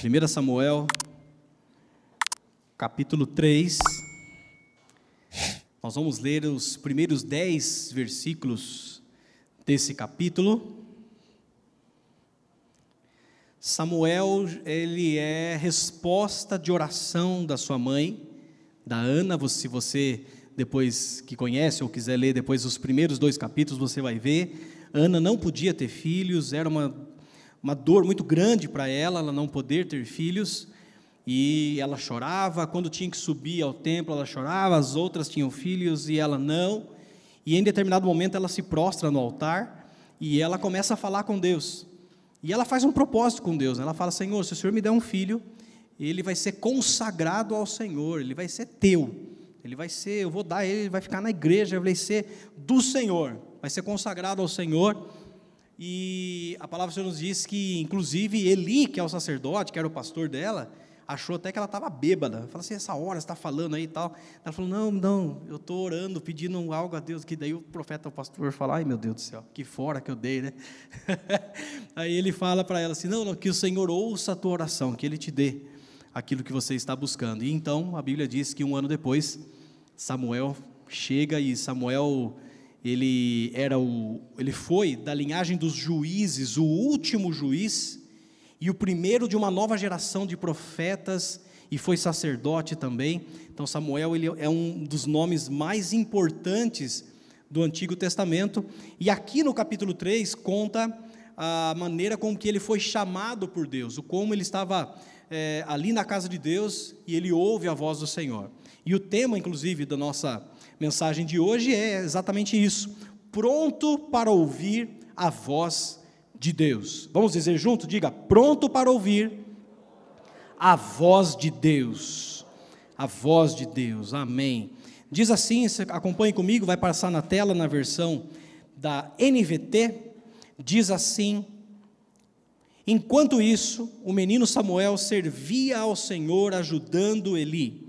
1 Samuel, capítulo 3. Nós vamos ler os primeiros dez versículos desse capítulo. Samuel, ele é resposta de oração da sua mãe, da Ana. Se você depois que conhece ou quiser ler depois os primeiros dois capítulos, você vai ver. Ana não podia ter filhos, era uma, uma dor muito grande para ela, ela não poder ter filhos e ela chorava. Quando tinha que subir ao templo, ela chorava. As outras tinham filhos e ela não. E em determinado momento ela se prostra no altar e ela começa a falar com Deus. E ela faz um propósito com Deus. Ela fala: Senhor, se o Senhor me der um filho, ele vai ser consagrado ao Senhor, ele vai ser teu. Ele vai ser, eu vou dar ele, ele vai ficar na igreja, ele vai ser do Senhor, vai ser consagrado ao Senhor. E a palavra do Senhor nos diz que, inclusive, Eli, que é o sacerdote, que era o pastor dela, achou até que ela estava bêbada. Fala assim, essa hora você está falando aí e tal. Ela falou, não, não, eu estou orando, pedindo algo a Deus. Que daí o profeta, o pastor, fala, ai meu Deus do céu, que fora que eu dei, né? aí ele fala para ela assim, não, não, que o Senhor ouça a tua oração, que Ele te dê aquilo que você está buscando. E então, a Bíblia diz que um ano depois, Samuel chega e Samuel ele era o ele foi da linhagem dos juízes, o último juiz e o primeiro de uma nova geração de profetas e foi sacerdote também. Então Samuel ele é um dos nomes mais importantes do Antigo Testamento e aqui no capítulo 3 conta a maneira com que ele foi chamado por Deus, o como ele estava é, ali na casa de Deus e ele ouve a voz do Senhor. E o tema, inclusive, da nossa mensagem de hoje é exatamente isso: pronto para ouvir a voz de Deus. Vamos dizer junto? Diga, pronto para ouvir a voz de Deus. A voz de Deus, amém. Diz assim, acompanhe comigo, vai passar na tela na versão da NVT. Diz assim: Enquanto isso, o menino Samuel servia ao Senhor ajudando Eli.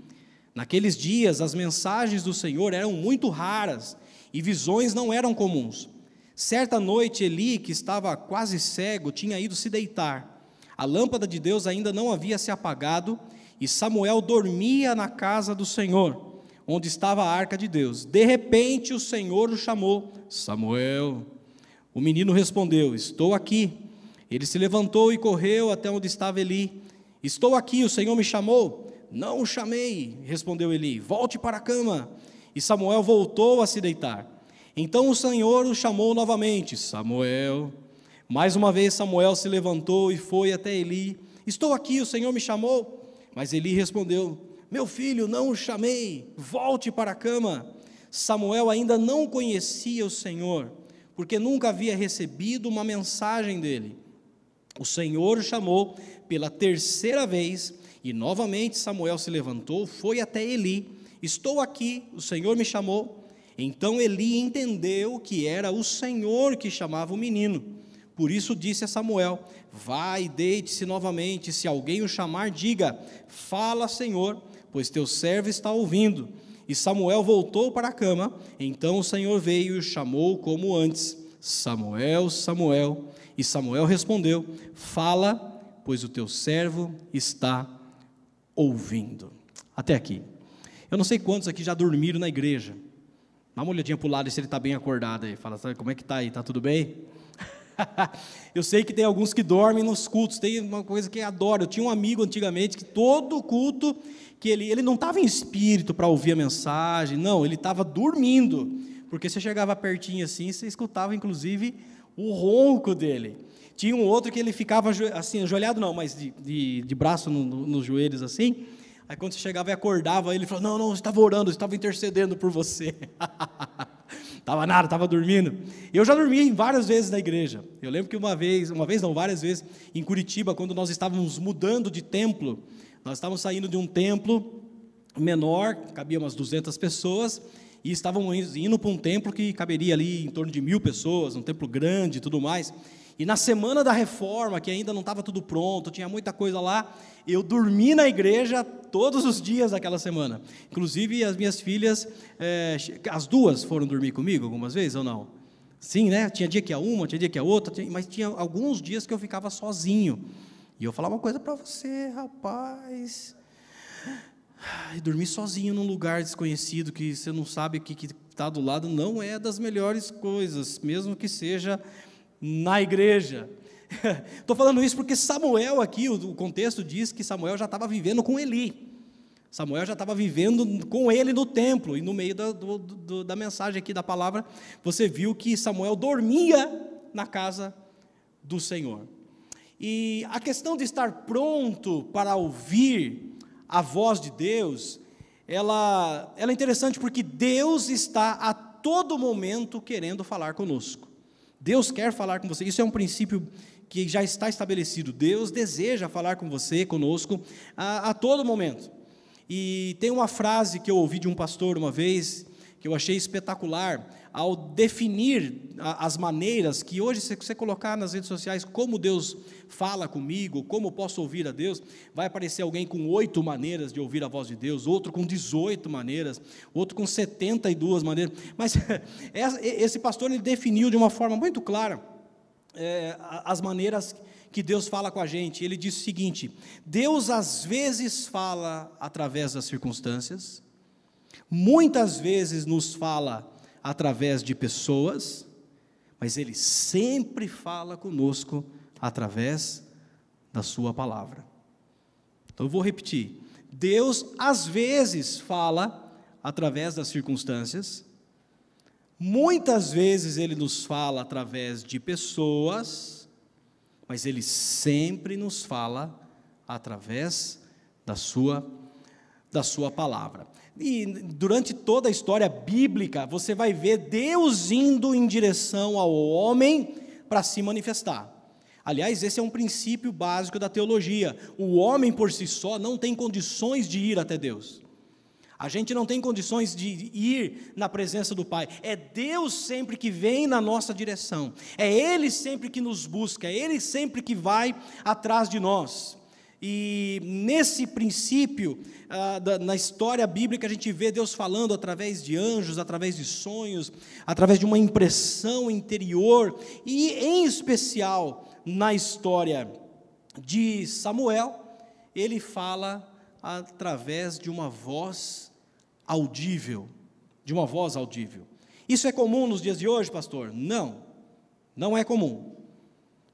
Naqueles dias, as mensagens do Senhor eram muito raras e visões não eram comuns. Certa noite, Eli, que estava quase cego, tinha ido se deitar. A lâmpada de Deus ainda não havia se apagado e Samuel dormia na casa do Senhor, onde estava a arca de Deus. De repente, o Senhor o chamou: Samuel. O menino respondeu: Estou aqui. Ele se levantou e correu até onde estava Eli. Estou aqui, o Senhor me chamou. Não o chamei, respondeu Eli. Volte para a cama. E Samuel voltou a se deitar. Então o Senhor o chamou novamente, Samuel. Mais uma vez Samuel se levantou e foi até Eli. Estou aqui, o Senhor me chamou. Mas Eli respondeu: Meu filho, não o chamei, volte para a cama. Samuel ainda não conhecia o Senhor, porque nunca havia recebido uma mensagem dele. O Senhor o chamou pela terceira vez, e novamente Samuel se levantou, foi até Eli. Estou aqui, o Senhor me chamou. Então Eli entendeu que era o Senhor que chamava o menino. Por isso disse a Samuel: Vai, deite-se novamente. Se alguém o chamar, diga: Fala, Senhor, pois teu servo está ouvindo. E Samuel voltou para a cama. Então o Senhor veio e o chamou como antes: Samuel, Samuel. E Samuel respondeu: Fala, pois o teu servo está ouvindo. Até aqui. Eu não sei quantos aqui já dormiram na igreja. Dá uma olhadinha para o lado se ele está bem acordado aí. Fala, como é que está aí? Está tudo bem? eu sei que tem alguns que dormem nos cultos. Tem uma coisa que adoro. Eu tinha um amigo antigamente que todo culto que ele, ele não estava em espírito para ouvir a mensagem, não, ele estava dormindo. Porque você chegava pertinho assim, você escutava inclusive o ronco dele. Tinha um outro que ele ficava assim, ajoelhado não, mas de, de, de braço no, no, nos joelhos assim, Aí quando você chegava e acordava, ele falou: Não, não, eu estava orando, eu estava intercedendo por você. Estava nada, estava dormindo. Eu já dormi várias vezes na igreja. Eu lembro que uma vez, uma vez não, várias vezes, em Curitiba, quando nós estávamos mudando de templo, nós estávamos saindo de um templo menor, cabia umas 200 pessoas, e estávamos indo para um templo que caberia ali em torno de mil pessoas, um templo grande e tudo mais. E na semana da reforma, que ainda não estava tudo pronto, tinha muita coisa lá, eu dormi na igreja todos os dias daquela semana. Inclusive, as minhas filhas, é, as duas foram dormir comigo algumas vezes ou não? Sim, né? Tinha dia que ia uma, tinha dia que ia outra, mas tinha alguns dias que eu ficava sozinho. E eu falar uma coisa para você, rapaz. E dormir sozinho num lugar desconhecido que você não sabe o que está do lado não é das melhores coisas, mesmo que seja na igreja. Estou falando isso porque Samuel aqui, o contexto diz que Samuel já estava vivendo com Eli. Samuel já estava vivendo com ele no templo, e no meio da, do, do, da mensagem aqui da palavra, você viu que Samuel dormia na casa do Senhor. E a questão de estar pronto para ouvir a voz de Deus, ela, ela é interessante porque Deus está a todo momento querendo falar conosco. Deus quer falar com você. Isso é um princípio que já está estabelecido. Deus deseja falar com você, conosco, a, a todo momento. E tem uma frase que eu ouvi de um pastor uma vez, que eu achei espetacular, ao definir as maneiras que hoje, se você colocar nas redes sociais como Deus fala comigo, como posso ouvir a Deus, vai aparecer alguém com oito maneiras de ouvir a voz de Deus, outro com 18 maneiras, outro com 72 maneiras. Mas esse pastor ele definiu de uma forma muito clara é, as maneiras que Deus fala com a gente. Ele diz o seguinte: Deus às vezes fala através das circunstâncias, muitas vezes nos fala através de pessoas, mas Ele sempre fala conosco através da Sua palavra. Então eu vou repetir: Deus às vezes fala através das circunstâncias, muitas vezes Ele nos fala através de pessoas, mas ele sempre nos fala através da sua da sua palavra. E durante toda a história bíblica, você vai ver Deus indo em direção ao homem para se manifestar. Aliás, esse é um princípio básico da teologia. O homem por si só não tem condições de ir até Deus. A gente não tem condições de ir na presença do Pai. É Deus sempre que vem na nossa direção. É Ele sempre que nos busca. É Ele sempre que vai atrás de nós. E nesse princípio, ah, na história bíblica, a gente vê Deus falando através de anjos, através de sonhos, através de uma impressão interior, e em especial na história de Samuel, ele fala através de uma voz audível, de uma voz audível. Isso é comum nos dias de hoje, pastor? Não, não é comum.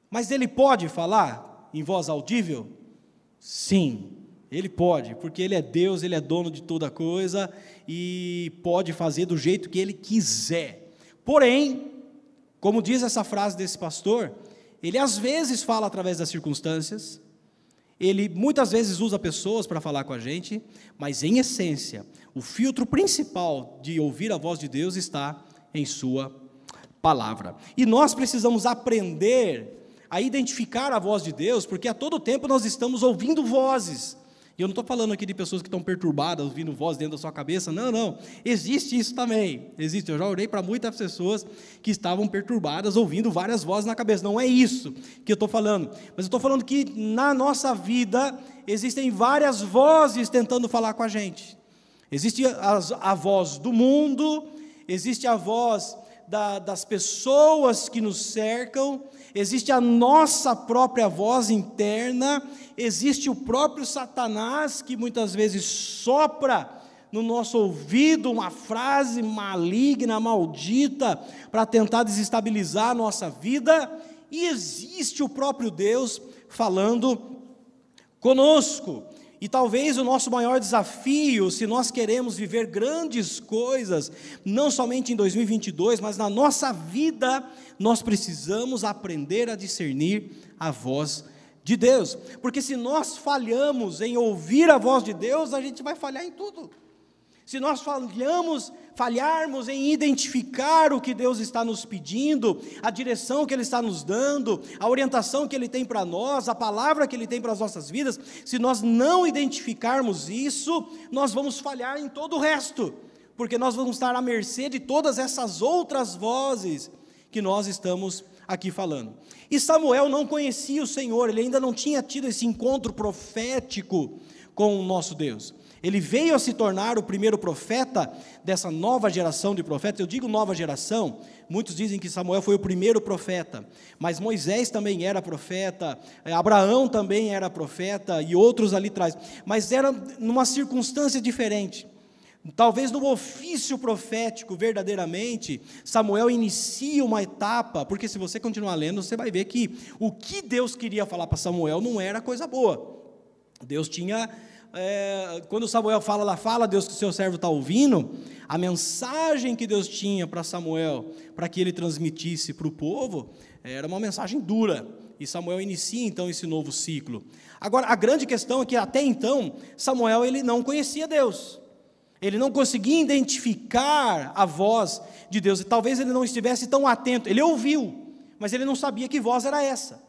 Mas ele pode falar em voz audível? Sim, ele pode, porque ele é Deus, ele é dono de toda coisa e pode fazer do jeito que ele quiser. Porém, como diz essa frase desse pastor, ele às vezes fala através das circunstâncias, ele muitas vezes usa pessoas para falar com a gente, mas em essência, o filtro principal de ouvir a voz de Deus está em Sua palavra. E nós precisamos aprender a identificar a voz de Deus, porque a todo tempo nós estamos ouvindo vozes. E eu não estou falando aqui de pessoas que estão perturbadas, ouvindo voz dentro da sua cabeça, não, não. Existe isso também. Existe. Eu já orei para muitas pessoas que estavam perturbadas, ouvindo várias vozes na cabeça. Não é isso que eu estou falando. Mas eu estou falando que na nossa vida existem várias vozes tentando falar com a gente. Existe a, a voz do mundo, existe a voz da, das pessoas que nos cercam, existe a nossa própria voz interna, existe o próprio Satanás que muitas vezes sopra no nosso ouvido uma frase maligna, maldita, para tentar desestabilizar a nossa vida, e existe o próprio Deus falando conosco. E talvez o nosso maior desafio, se nós queremos viver grandes coisas, não somente em 2022, mas na nossa vida, nós precisamos aprender a discernir a voz de Deus. Porque se nós falhamos em ouvir a voz de Deus, a gente vai falhar em tudo. Se nós falhamos, falharmos em identificar o que Deus está nos pedindo, a direção que Ele está nos dando, a orientação que Ele tem para nós, a palavra que Ele tem para as nossas vidas, se nós não identificarmos isso, nós vamos falhar em todo o resto, porque nós vamos estar à mercê de todas essas outras vozes que nós estamos aqui falando. E Samuel não conhecia o Senhor, ele ainda não tinha tido esse encontro profético com o nosso Deus. Ele veio a se tornar o primeiro profeta dessa nova geração de profetas. Eu digo nova geração, muitos dizem que Samuel foi o primeiro profeta, mas Moisés também era profeta, eh, Abraão também era profeta e outros ali atrás, mas era numa circunstância diferente. Talvez no ofício profético, verdadeiramente, Samuel inicia uma etapa, porque se você continuar lendo, você vai ver que o que Deus queria falar para Samuel não era coisa boa. Deus tinha é, quando Samuel fala lá, fala Deus que o seu servo está ouvindo, a mensagem que Deus tinha para Samuel, para que ele transmitisse para o povo, era uma mensagem dura. E Samuel inicia então esse novo ciclo. Agora, a grande questão é que até então, Samuel ele não conhecia Deus. Ele não conseguia identificar a voz de Deus. E talvez ele não estivesse tão atento. Ele ouviu, mas ele não sabia que voz era essa.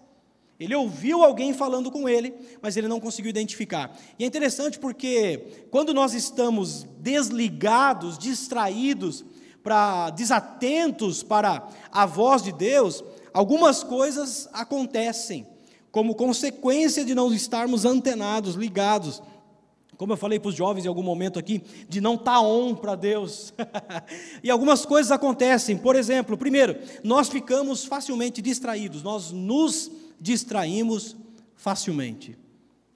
Ele ouviu alguém falando com ele, mas ele não conseguiu identificar. E é interessante porque quando nós estamos desligados, distraídos, para desatentos para a voz de Deus, algumas coisas acontecem como consequência de não estarmos antenados, ligados. Como eu falei para os jovens em algum momento aqui, de não estar tá on para Deus. e algumas coisas acontecem. Por exemplo, primeiro, nós ficamos facilmente distraídos, nós nos distraímos facilmente.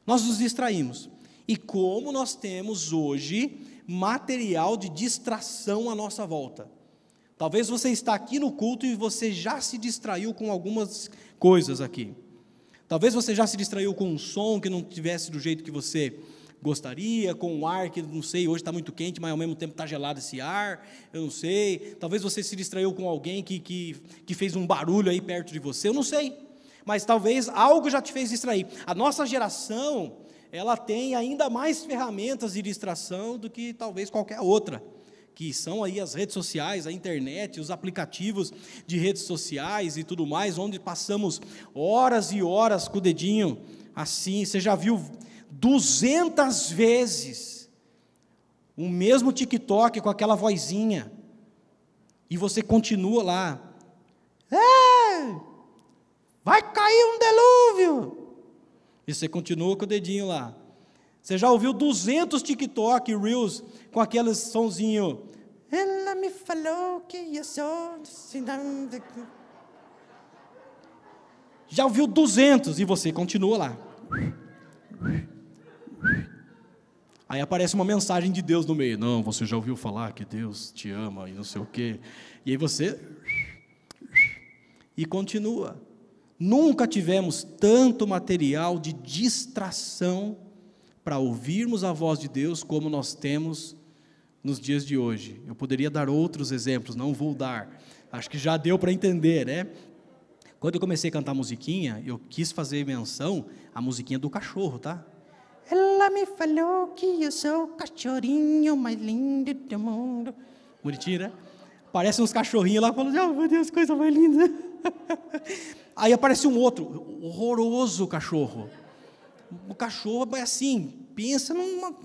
Nós nos distraímos. E como nós temos hoje material de distração à nossa volta. Talvez você está aqui no culto e você já se distraiu com algumas coisas aqui. Talvez você já se distraiu com um som que não tivesse do jeito que você gostaria, com um ar que, não sei, hoje está muito quente, mas ao mesmo tempo está gelado esse ar, eu não sei. Talvez você se distraiu com alguém que, que, que fez um barulho aí perto de você, eu não sei mas talvez algo já te fez distrair. A nossa geração, ela tem ainda mais ferramentas de distração do que talvez qualquer outra, que são aí as redes sociais, a internet, os aplicativos de redes sociais e tudo mais, onde passamos horas e horas com o dedinho assim. Você já viu 200 vezes o mesmo TikTok com aquela vozinha, e você continua lá. É! Vai cair um delúvio. E você continua com o dedinho lá. Você já ouviu 200 TikTok, Reels, com aqueles sonzinho. Ela me falou que eu sou. Já ouviu 200 e você continua lá. Aí aparece uma mensagem de Deus no meio. Não, você já ouviu falar que Deus te ama e não sei o quê. E aí você. E continua. Nunca tivemos tanto material de distração para ouvirmos a voz de Deus como nós temos nos dias de hoje. Eu poderia dar outros exemplos, não vou dar. Acho que já deu para entender, né? Quando eu comecei a cantar musiquinha, eu quis fazer menção à musiquinha do cachorro, tá? Ela me falou que eu sou o cachorrinho mais lindo do mundo. Bonitinho, né? Parece uns cachorrinhos lá falando, oh meu Deus, coisa mais linda. Aí aparece um outro, horroroso cachorro. O cachorro é assim, pensa numa.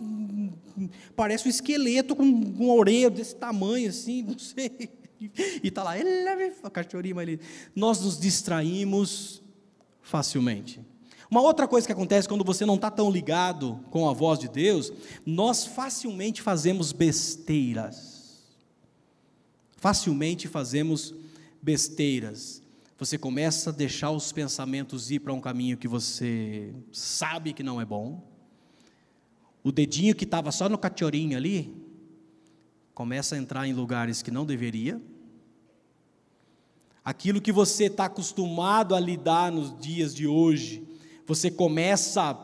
Parece um esqueleto com uma orelha desse tamanho, assim, não sei. E está lá, ele a cachorrinho ali. Nós nos distraímos facilmente. Uma outra coisa que acontece quando você não está tão ligado com a voz de Deus, nós facilmente fazemos besteiras. Facilmente fazemos besteiras você começa a deixar os pensamentos ir para um caminho que você sabe que não é bom. O dedinho que estava só no cachorrinho ali, começa a entrar em lugares que não deveria. Aquilo que você está acostumado a lidar nos dias de hoje, você começa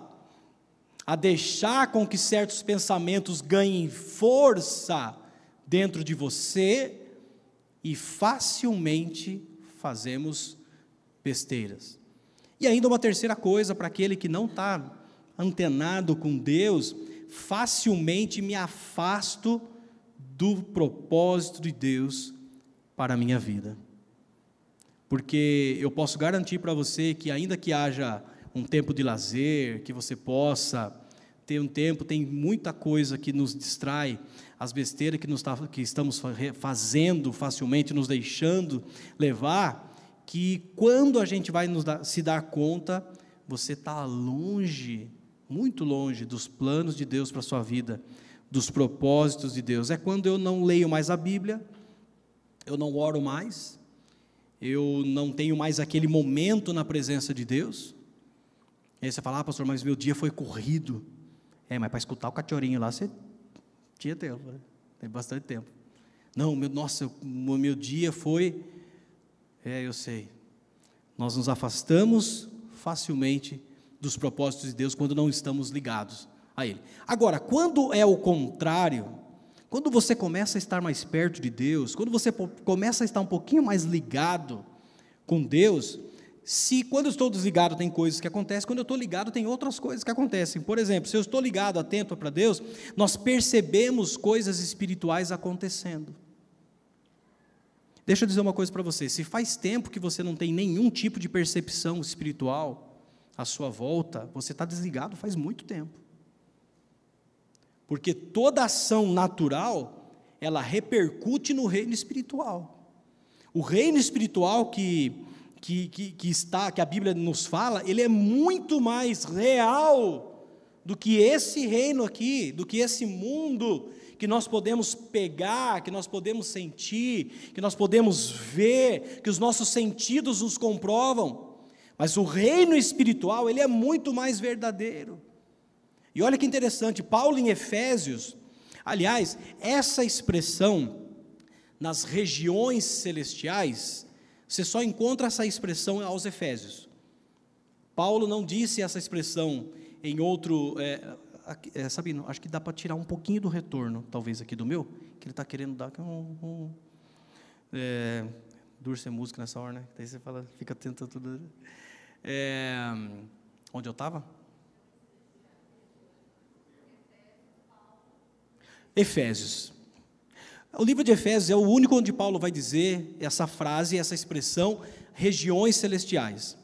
a deixar com que certos pensamentos ganhem força dentro de você e facilmente fazemos besteiras. E ainda uma terceira coisa, para aquele que não está antenado com Deus, facilmente me afasto do propósito de Deus para a minha vida. Porque eu posso garantir para você que, ainda que haja um tempo de lazer, que você possa ter um tempo, tem muita coisa que nos distrai, as besteiras que, nos, tá, que estamos fazendo facilmente, nos deixando levar, que quando a gente vai dar, se dar conta, você está longe, muito longe dos planos de Deus para a sua vida, dos propósitos de Deus. É quando eu não leio mais a Bíblia, eu não oro mais, eu não tenho mais aquele momento na presença de Deus. E aí você fala, ah, pastor, mas meu dia foi corrido. É, mas para escutar o cachorrinho lá, você tinha tempo, né? tem bastante tempo. Não, meu, nossa, o meu dia foi. É, eu sei. Nós nos afastamos facilmente dos propósitos de Deus quando não estamos ligados a Ele. Agora, quando é o contrário, quando você começa a estar mais perto de Deus, quando você começa a estar um pouquinho mais ligado com Deus, se quando eu estou desligado tem coisas que acontecem, quando eu estou ligado tem outras coisas que acontecem. Por exemplo, se eu estou ligado, atento para Deus, nós percebemos coisas espirituais acontecendo. Deixa eu dizer uma coisa para você: se faz tempo que você não tem nenhum tipo de percepção espiritual à sua volta, você está desligado faz muito tempo. Porque toda ação natural, ela repercute no reino espiritual. O reino espiritual que, que, que, que está, que a Bíblia nos fala, ele é muito mais real do que esse reino aqui, do que esse mundo que nós podemos pegar, que nós podemos sentir, que nós podemos ver, que os nossos sentidos nos comprovam. Mas o reino espiritual, ele é muito mais verdadeiro. E olha que interessante, Paulo em Efésios, aliás, essa expressão nas regiões celestiais, você só encontra essa expressão aos Efésios. Paulo não disse essa expressão em outro. É, é, Sabino, acho que dá para tirar um pouquinho do retorno, talvez aqui do meu, que ele está querendo dar um. um é, duro ser música nessa hora, né? Daí você fala, fica a tudo. É, onde eu estava? Efésios. O livro de Efésios é o único onde Paulo vai dizer essa frase, essa expressão, regiões celestiais.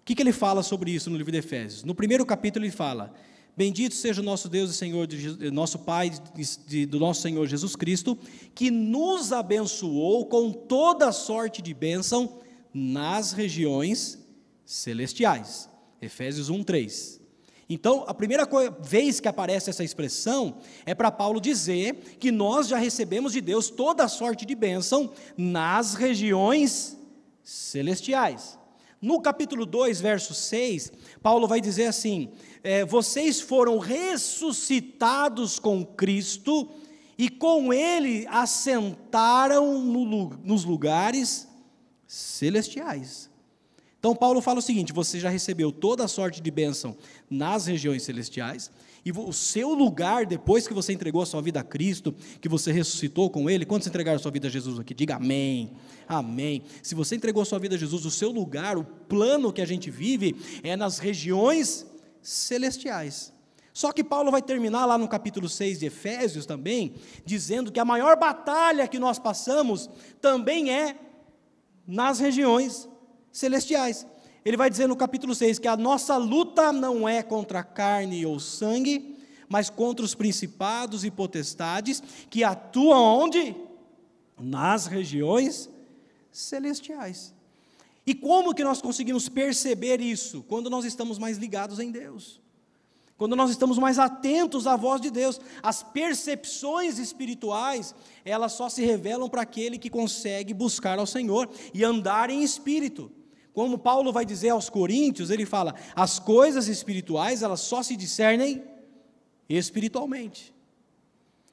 O que, que ele fala sobre isso no livro de Efésios? No primeiro capítulo ele fala: Bendito seja o nosso Deus e Senhor, de, nosso Pai, de, de, do nosso Senhor Jesus Cristo, que nos abençoou com toda sorte de bênção nas regiões celestiais. Efésios 1, 3. Então, a primeira vez que aparece essa expressão é para Paulo dizer que nós já recebemos de Deus toda sorte de bênção nas regiões celestiais. No capítulo 2, verso 6, Paulo vai dizer assim: é, Vocês foram ressuscitados com Cristo e com Ele assentaram no, nos lugares celestiais. Então, Paulo fala o seguinte: você já recebeu toda a sorte de bênção nas regiões celestiais, e o seu lugar, depois que você entregou a sua vida a Cristo, que você ressuscitou com Ele, quando você entregar a sua vida a Jesus aqui, diga amém, amém. Se você entregou a sua vida a Jesus, o seu lugar, o plano que a gente vive, é nas regiões celestiais. Só que Paulo vai terminar lá no capítulo 6 de Efésios também, dizendo que a maior batalha que nós passamos também é nas regiões celestiais. Ele vai dizer no capítulo 6 que a nossa luta não é contra carne ou sangue, mas contra os principados e potestades que atuam onde? Nas regiões celestiais. E como que nós conseguimos perceber isso? Quando nós estamos mais ligados em Deus. Quando nós estamos mais atentos à voz de Deus, as percepções espirituais, elas só se revelam para aquele que consegue buscar ao Senhor e andar em espírito. Como Paulo vai dizer aos Coríntios, ele fala: as coisas espirituais, elas só se discernem espiritualmente.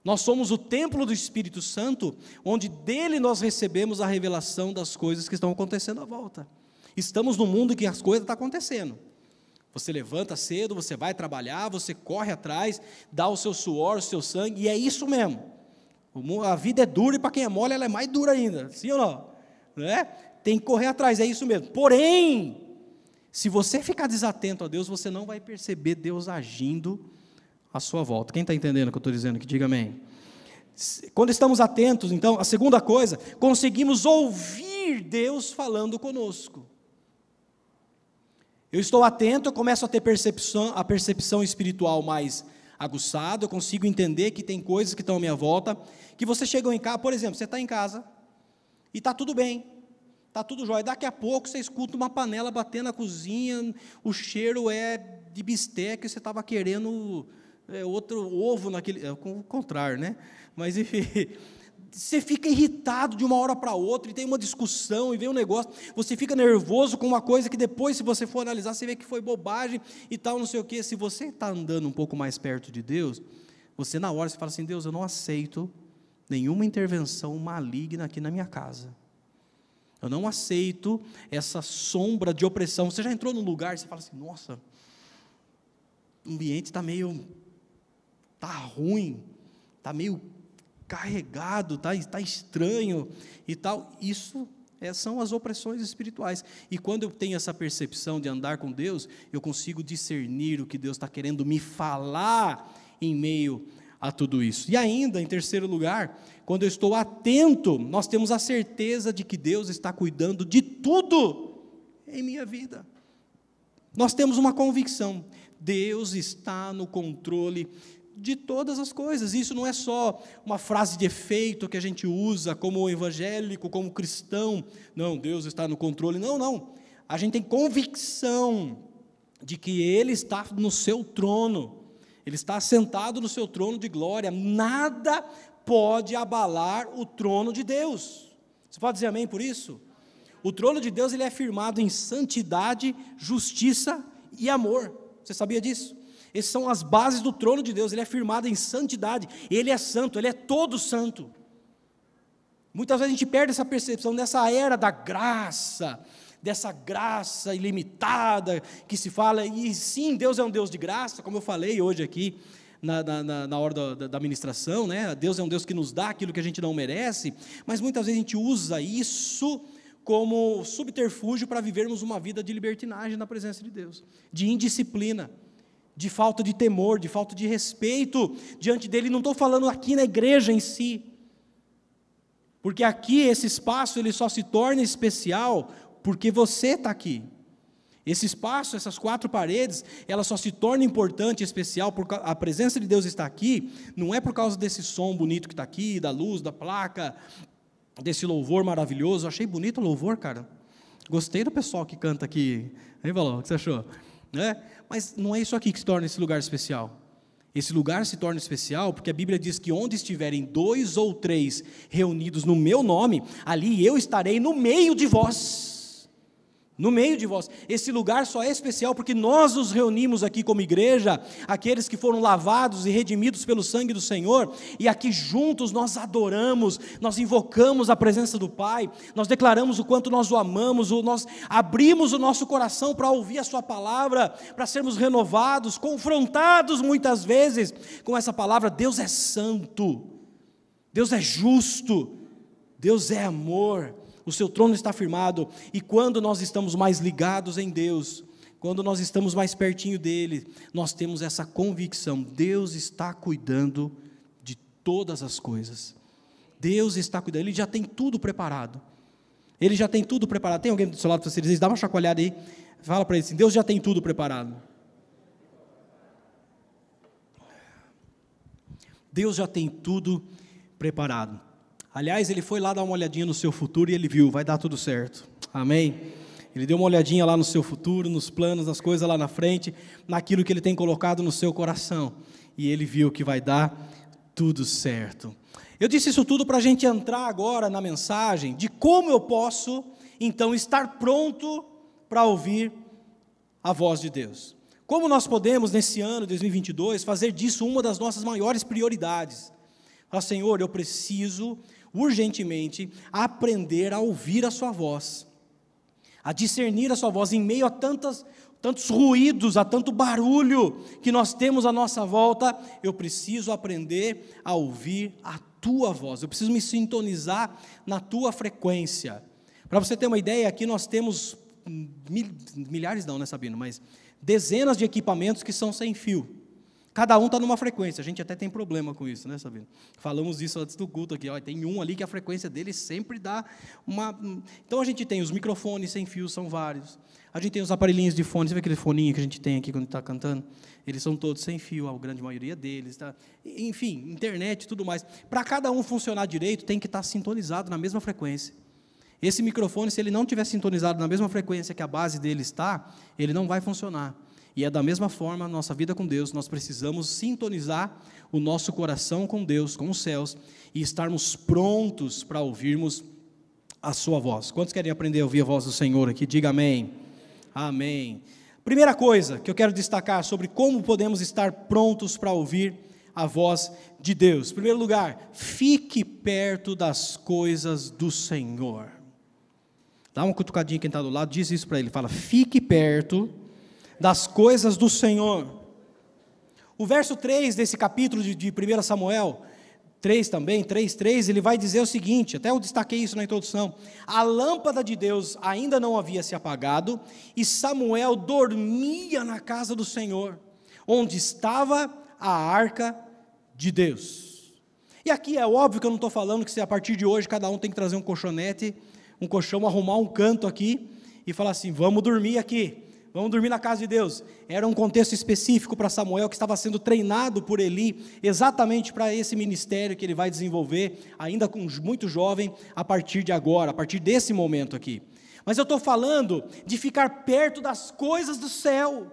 Nós somos o templo do Espírito Santo, onde dele nós recebemos a revelação das coisas que estão acontecendo à volta. Estamos no mundo em que as coisas estão acontecendo. Você levanta cedo, você vai trabalhar, você corre atrás, dá o seu suor, o seu sangue, e é isso mesmo. A vida é dura e para quem é mole ela é mais dura ainda, sim ou não? não é? Tem que correr atrás, é isso mesmo. Porém, se você ficar desatento a Deus, você não vai perceber Deus agindo à sua volta. Quem está entendendo o que eu estou dizendo? Que diga amém. Quando estamos atentos, então, a segunda coisa, conseguimos ouvir Deus falando conosco. Eu estou atento, eu começo a ter percepção, a percepção espiritual mais aguçada, eu consigo entender que tem coisas que estão à minha volta, que você chega em casa, por exemplo, você está em casa e está tudo bem, Tá tudo jóia. Daqui a pouco você escuta uma panela batendo na cozinha, o cheiro é de bisteca e você estava querendo é, outro ovo naquele. É o contrário, né? Mas enfim. Você fica irritado de uma hora para outra e tem uma discussão e vem um negócio, você fica nervoso com uma coisa que depois, se você for analisar, você vê que foi bobagem e tal, não sei o quê. Se você está andando um pouco mais perto de Deus, você na hora você fala assim: Deus, eu não aceito nenhuma intervenção maligna aqui na minha casa. Eu não aceito essa sombra de opressão. Você já entrou num lugar e você fala assim: nossa, o ambiente está meio. está ruim, está meio carregado, está tá estranho e tal. Isso é, são as opressões espirituais. E quando eu tenho essa percepção de andar com Deus, eu consigo discernir o que Deus está querendo me falar em meio a tudo isso. E ainda, em terceiro lugar, quando eu estou atento, nós temos a certeza de que Deus está cuidando de tudo em minha vida. Nós temos uma convicção: Deus está no controle de todas as coisas. Isso não é só uma frase de efeito que a gente usa como evangélico, como cristão. Não, Deus está no controle. Não, não. A gente tem convicção de que Ele está no seu trono. Ele está sentado no seu trono de glória. Nada pode abalar o trono de Deus. Você pode dizer amém por isso? O trono de Deus ele é firmado em santidade, justiça e amor. Você sabia disso? Essas são as bases do trono de Deus. Ele é firmado em santidade. Ele é santo, ele é todo santo. Muitas vezes a gente perde essa percepção dessa era da graça, dessa graça ilimitada que se fala. E sim, Deus é um Deus de graça, como eu falei hoje aqui na, na, na hora da, da ministração, né? Deus é um Deus que nos dá aquilo que a gente não merece, mas muitas vezes a gente usa isso como subterfúgio para vivermos uma vida de libertinagem na presença de Deus, de indisciplina, de falta de temor, de falta de respeito diante dele. Não estou falando aqui na igreja em si, porque aqui esse espaço ele só se torna especial porque você está aqui. Esse espaço, essas quatro paredes, ela só se torna importante e especial porque a presença de Deus está aqui, não é por causa desse som bonito que está aqui, da luz, da placa, desse louvor maravilhoso. Eu achei bonito o louvor, cara. Gostei do pessoal que canta aqui. Aí, Valor, o que você achou? É? Mas não é isso aqui que se torna esse lugar especial. Esse lugar se torna especial porque a Bíblia diz que onde estiverem dois ou três reunidos no meu nome, ali eu estarei no meio de vós no meio de vós. Esse lugar só é especial porque nós nos reunimos aqui como igreja, aqueles que foram lavados e redimidos pelo sangue do Senhor, e aqui juntos nós adoramos, nós invocamos a presença do Pai, nós declaramos o quanto nós o amamos, nós abrimos o nosso coração para ouvir a Sua palavra, para sermos renovados, confrontados muitas vezes com essa palavra. Deus é santo, Deus é justo, Deus é amor o seu trono está firmado, e quando nós estamos mais ligados em Deus, quando nós estamos mais pertinho dele, nós temos essa convicção: Deus está cuidando de todas as coisas. Deus está cuidando, Ele já tem tudo preparado. Ele já tem tudo preparado. Tem alguém do seu lado para você dizer, dá uma chacoalhada aí, fala para ele assim: Deus já tem tudo preparado. Deus já tem tudo preparado. Aliás, ele foi lá dar uma olhadinha no seu futuro e ele viu, vai dar tudo certo. Amém? Ele deu uma olhadinha lá no seu futuro, nos planos, nas coisas lá na frente, naquilo que ele tem colocado no seu coração. E ele viu que vai dar tudo certo. Eu disse isso tudo para a gente entrar agora na mensagem de como eu posso, então, estar pronto para ouvir a voz de Deus. Como nós podemos, nesse ano 2022, fazer disso uma das nossas maiores prioridades? Falar, Senhor, eu preciso urgentemente aprender a ouvir a sua voz, a discernir a sua voz em meio a tantas, tantos ruídos, a tanto barulho que nós temos à nossa volta. Eu preciso aprender a ouvir a tua voz, eu preciso me sintonizar na tua frequência. Para você ter uma ideia, aqui nós temos milhares, não, né, Sabino, mas dezenas de equipamentos que são sem fio. Cada um está numa frequência. A gente até tem problema com isso, né, Sabino? Falamos isso antes do culto aqui. Ó, tem um ali que a frequência dele sempre dá uma. Então a gente tem os microfones sem fio, são vários. A gente tem os aparelhinhos de fone. Você vê aquele foninho que a gente tem aqui quando está cantando? Eles são todos sem fio, a grande maioria deles. Tá? Enfim, internet e tudo mais. Para cada um funcionar direito, tem que estar tá sintonizado na mesma frequência. Esse microfone, se ele não tiver sintonizado na mesma frequência que a base dele está, ele não vai funcionar. E é da mesma forma nossa vida com Deus, nós precisamos sintonizar o nosso coração com Deus, com os céus, e estarmos prontos para ouvirmos a sua voz. Quantos querem aprender a ouvir a voz do Senhor aqui? Diga amém. Amém. Primeira coisa que eu quero destacar sobre como podemos estar prontos para ouvir a voz de Deus. Em primeiro lugar, fique perto das coisas do Senhor. Dá uma cutucadinha quem está do lado, diz isso para ele. Fala, fique perto das coisas do Senhor. O verso 3 desse capítulo de, de 1 Samuel, 3 também, 3, 3, ele vai dizer o seguinte: até eu destaquei isso na introdução. A lâmpada de Deus ainda não havia se apagado, e Samuel dormia na casa do Senhor, onde estava a arca de Deus. E aqui é óbvio que eu não estou falando que se a partir de hoje cada um tem que trazer um colchonete um colchão, arrumar um canto aqui e falar assim: vamos dormir aqui, vamos dormir na casa de Deus. Era um contexto específico para Samuel que estava sendo treinado por Eli exatamente para esse ministério que ele vai desenvolver, ainda com muito jovem, a partir de agora, a partir desse momento aqui. Mas eu estou falando de ficar perto das coisas do céu,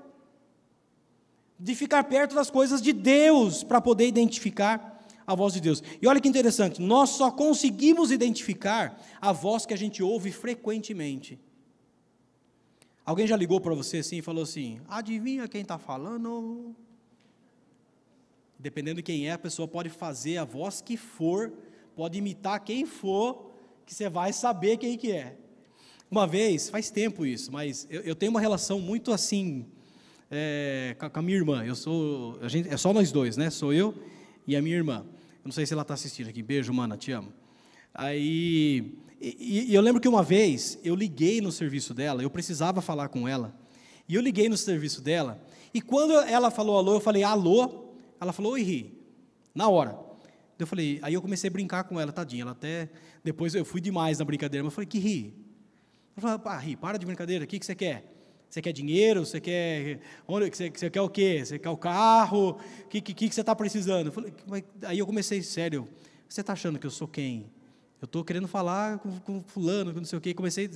de ficar perto das coisas de Deus, para poder identificar a voz de Deus. E olha que interessante, nós só conseguimos identificar a voz que a gente ouve frequentemente. Alguém já ligou para você assim e falou assim: adivinha quem está falando? Dependendo de quem é, a pessoa pode fazer a voz que for, pode imitar quem for, que você vai saber quem que é. Uma vez, faz tempo isso, mas eu, eu tenho uma relação muito assim é, com a minha irmã. Eu sou, a gente, é só nós dois, né? Sou eu e a minha irmã. Eu não sei se ela está assistindo aqui. Beijo, mana, te amo. Aí, e, e eu lembro que uma vez eu liguei no serviço dela, eu precisava falar com ela. E eu liguei no serviço dela, e quando ela falou alô, eu falei alô. Ela falou oi, Ri, na hora. Eu falei, aí eu comecei a brincar com ela, tadinha. Ela até, depois eu fui demais na brincadeira, mas eu falei, que Ri? Ela falou, pá, Ri, para de brincadeira, o que, que você quer? Você quer dinheiro? Você quer. Onde, você, você quer o quê? Você quer o carro? O que, que, que você está precisando? Eu falei, aí eu comecei, sério, você está achando que eu sou quem? Eu estou querendo falar com, com fulano, não sei o quê. Comecei.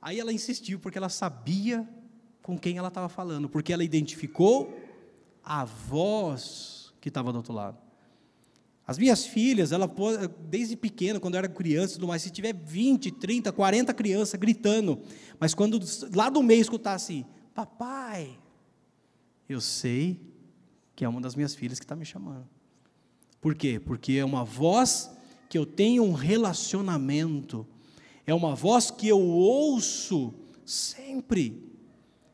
Aí ela insistiu, porque ela sabia com quem ela estava falando, porque ela identificou a voz que estava do outro lado. As minhas filhas, ela desde pequena, quando eu era criança e tudo mais, se tiver 20, 30, 40 crianças gritando, mas quando lá do meio escutar assim, papai, eu sei que é uma das minhas filhas que está me chamando. Por quê? Porque é uma voz que eu tenho um relacionamento, é uma voz que eu ouço sempre.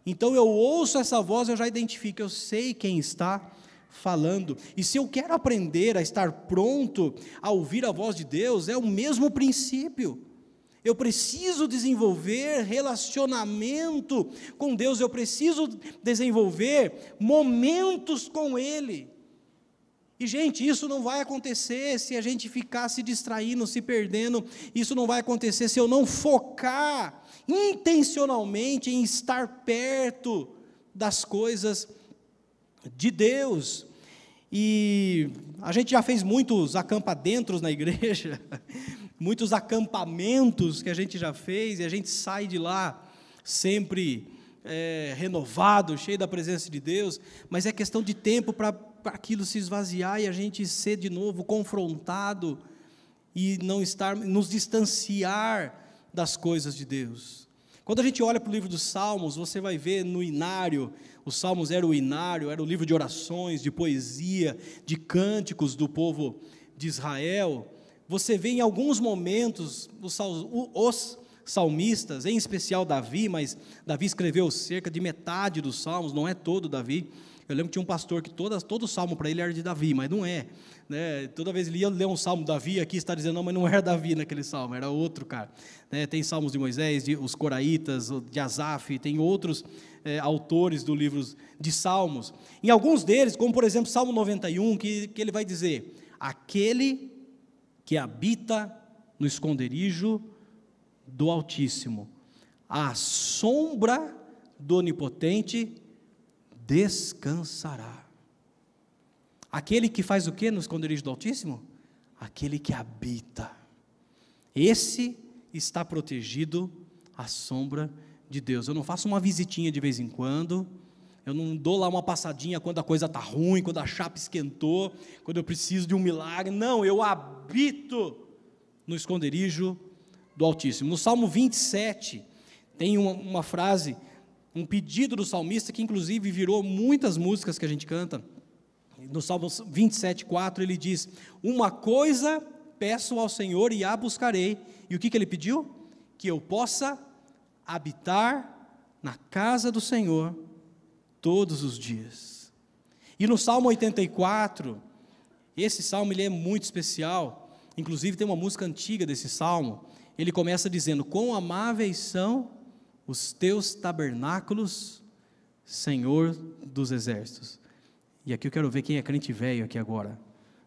Então eu ouço essa voz, eu já identifico, eu sei quem está falando. E se eu quero aprender a estar pronto a ouvir a voz de Deus, é o mesmo princípio. Eu preciso desenvolver relacionamento com Deus, eu preciso desenvolver momentos com Ele. E, gente, isso não vai acontecer se a gente ficar se distraindo, se perdendo. Isso não vai acontecer se eu não focar intencionalmente em estar perto das coisas de Deus. E a gente já fez muitos acampadentros na igreja, muitos acampamentos que a gente já fez, e a gente sai de lá sempre é, renovado, cheio da presença de Deus, mas é questão de tempo para aquilo se esvaziar e a gente ser de novo confrontado e não estar, nos distanciar das coisas de Deus. Quando a gente olha para o livro dos Salmos, você vai ver no inário os salmos eram o inário, era o livro de orações, de poesia, de cânticos do povo de Israel. Você vê em alguns momentos os, os salmistas, em especial Davi, mas Davi escreveu cerca de metade dos salmos, não é todo Davi. Eu lembro que tinha um pastor que todas, todo salmo para ele era de Davi, mas não é. Né? Toda vez ele ia ler um salmo Davi, aqui está dizendo, não, mas não era Davi naquele salmo, era outro cara. Né? Tem salmos de Moisés, de, os Coraitas, de Asaf, tem outros é, autores do livro de Salmos. Em alguns deles, como por exemplo Salmo 91, que, que ele vai dizer: Aquele que habita no esconderijo do Altíssimo, à sombra do Onipotente descansará. Aquele que faz o que no esconderijo do Altíssimo? Aquele que habita. Esse está protegido à sombra de Deus. Eu não faço uma visitinha de vez em quando, eu não dou lá uma passadinha quando a coisa está ruim, quando a chapa esquentou, quando eu preciso de um milagre. Não, eu habito no esconderijo do Altíssimo. No Salmo 27, tem uma, uma frase, um pedido do salmista que inclusive virou muitas músicas que a gente canta. No Salmo 27, 4, ele diz: Uma coisa peço ao Senhor e a buscarei. E o que, que ele pediu? Que eu possa habitar na casa do Senhor todos os dias. E no Salmo 84, esse salmo ele é muito especial. Inclusive tem uma música antiga desse salmo. Ele começa dizendo: "Quão amáveis são os teus tabernáculos, Senhor dos exércitos". E aqui eu quero ver quem é crente velho aqui agora.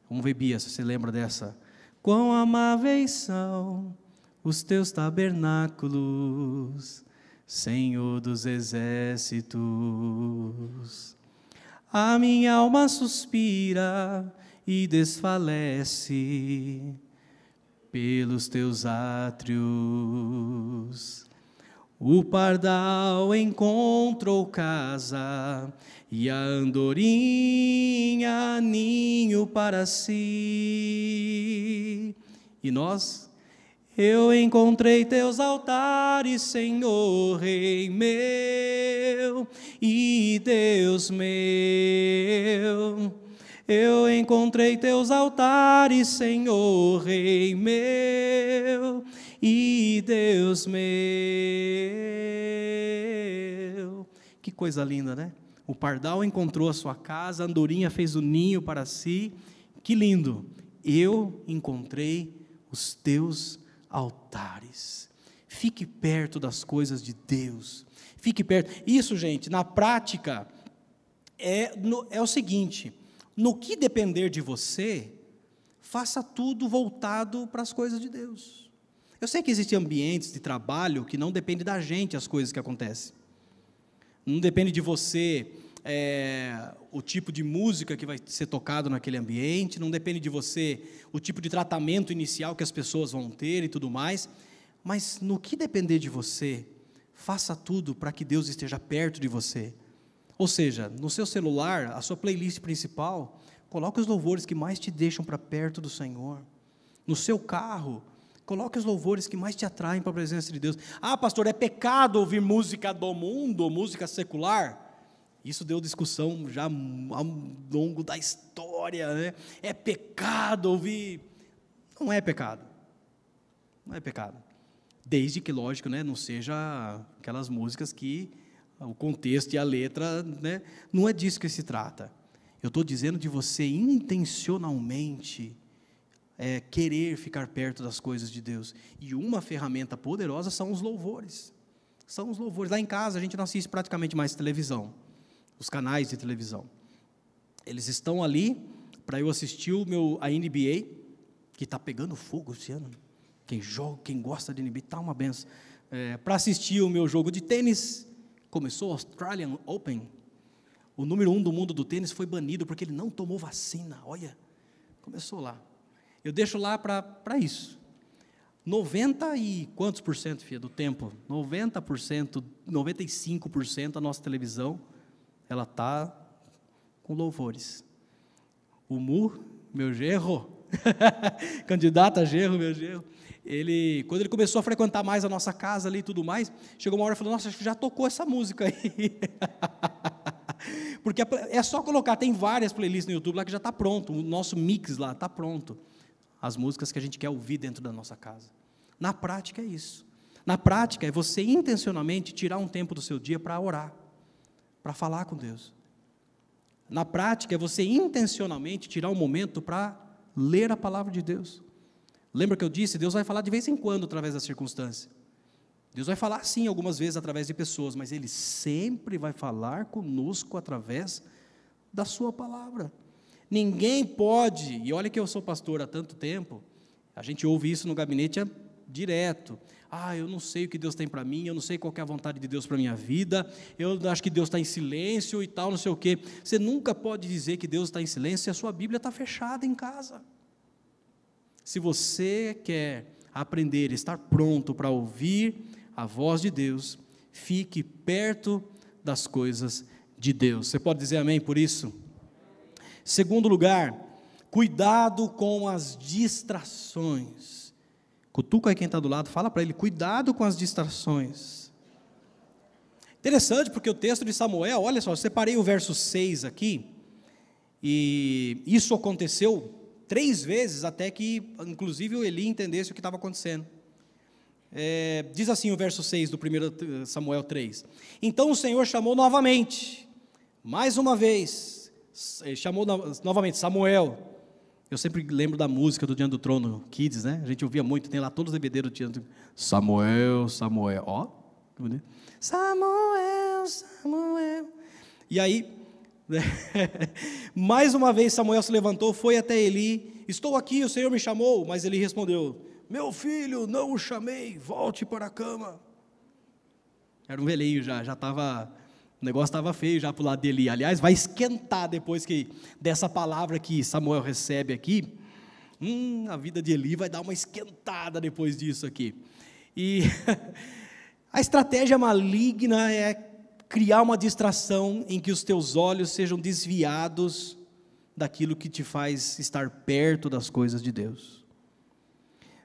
Vamos ver Bia, se você lembra dessa. Quão amáveis são os teus tabernáculos, Senhor dos exércitos. A minha alma suspira e desfalece pelos teus átrios. O pardal encontrou casa e a andorinha ninho para si. E nós? Eu encontrei teus altares, Senhor, Rei meu e Deus meu. Eu encontrei teus altares, Senhor, Rei meu e Deus meu. Que coisa linda, né? O pardal encontrou a sua casa, a andorinha fez o ninho para si. Que lindo! Eu encontrei os teus altares. Fique perto das coisas de Deus. Fique perto. Isso, gente, na prática, é, no, é o seguinte: no que depender de você, faça tudo voltado para as coisas de Deus. Eu sei que existem ambientes de trabalho que não depende da gente as coisas que acontecem. Não depende de você é, o tipo de música que vai ser tocado naquele ambiente, não depende de você o tipo de tratamento inicial que as pessoas vão ter e tudo mais. Mas no que depender de você, faça tudo para que Deus esteja perto de você. Ou seja, no seu celular, a sua playlist principal, coloque os louvores que mais te deixam para perto do Senhor. No seu carro, Coloque os louvores que mais te atraem para a presença de Deus. Ah, pastor, é pecado ouvir música do mundo, música secular? Isso deu discussão já ao longo da história, né? É pecado ouvir. Não é pecado. Não é pecado. Desde que, lógico, né, não seja aquelas músicas que o contexto e a letra, né, não é disso que se trata. Eu estou dizendo de você intencionalmente é, querer ficar perto das coisas de Deus. E uma ferramenta poderosa são os louvores. São os louvores. Lá em casa a gente não assiste praticamente mais televisão, os canais de televisão. Eles estão ali para eu assistir o meu a NBA, que está pegando fogo esse ano. Quem joga, quem gosta de NBA, está uma benção. É, para assistir o meu jogo de tênis, começou o Australian Open. O número um do mundo do tênis foi banido porque ele não tomou vacina. Olha, começou lá. Eu deixo lá para isso. 90 e quantos por cento, filha, do tempo? 90%, 95% da nossa televisão, ela está com louvores. O Mu, meu gerro, candidato a gerro, meu gerro, ele, quando ele começou a frequentar mais a nossa casa ali e tudo mais, chegou uma hora e falou, nossa, acho que já tocou essa música aí. Porque é só colocar, tem várias playlists no YouTube lá que já está pronto, o nosso mix lá está pronto as músicas que a gente quer ouvir dentro da nossa casa. Na prática é isso. Na prática é você intencionalmente tirar um tempo do seu dia para orar, para falar com Deus. Na prática é você intencionalmente tirar um momento para ler a palavra de Deus. Lembra que eu disse? Deus vai falar de vez em quando através da circunstância. Deus vai falar sim algumas vezes através de pessoas, mas Ele sempre vai falar conosco através da Sua palavra. Ninguém pode, e olha que eu sou pastor há tanto tempo, a gente ouve isso no gabinete direto. Ah, eu não sei o que Deus tem para mim, eu não sei qual é a vontade de Deus para minha vida, eu acho que Deus está em silêncio e tal, não sei o quê. Você nunca pode dizer que Deus está em silêncio se a sua Bíblia está fechada em casa. Se você quer aprender, estar pronto para ouvir a voz de Deus, fique perto das coisas de Deus. Você pode dizer amém por isso? Segundo lugar, cuidado com as distrações. Cutuca aí quem está do lado, fala para ele, cuidado com as distrações. Interessante, porque o texto de Samuel, olha só, eu separei o verso 6 aqui, e isso aconteceu três vezes até que, inclusive, o Eli entendesse o que estava acontecendo. É, diz assim o verso 6 do 1 Samuel 3: Então o Senhor chamou novamente, mais uma vez, chamou novamente Samuel. Eu sempre lembro da música do Diante do Trono Kids, né? A gente ouvia muito, tem lá todos os bebedeiros do Samuel, Samuel, ó. Samuel, Samuel. E aí, mais uma vez Samuel se levantou, foi até Eli. Estou aqui, o Senhor me chamou. Mas ele respondeu: Meu filho, não o chamei, volte para a cama. Era um velhinho já, já estava. O negócio estava feio já para o lado de Eli. Aliás, vai esquentar depois que dessa palavra que Samuel recebe aqui. Hum, a vida de Eli vai dar uma esquentada depois disso aqui. E a estratégia maligna é criar uma distração em que os teus olhos sejam desviados daquilo que te faz estar perto das coisas de Deus.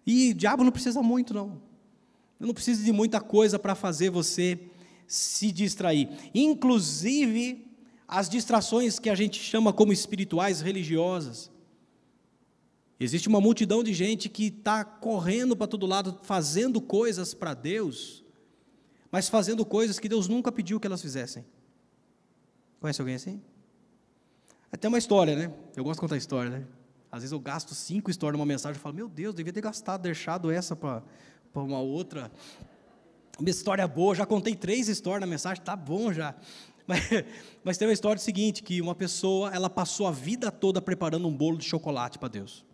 E o diabo não precisa muito, não. Não precisa de muita coisa para fazer você se distrair. Inclusive, as distrações que a gente chama como espirituais, religiosas. Existe uma multidão de gente que está correndo para todo lado, fazendo coisas para Deus, mas fazendo coisas que Deus nunca pediu que elas fizessem. Conhece alguém assim? Até uma história, né? Eu gosto de contar história, né? Às vezes eu gasto cinco histórias numa mensagem e falo, meu Deus, devia ter gastado, deixado essa para uma outra. Uma história boa, já contei três histórias na mensagem, tá bom já. Mas, mas tem uma história seguinte, que uma pessoa, ela passou a vida toda preparando um bolo de chocolate para Deus.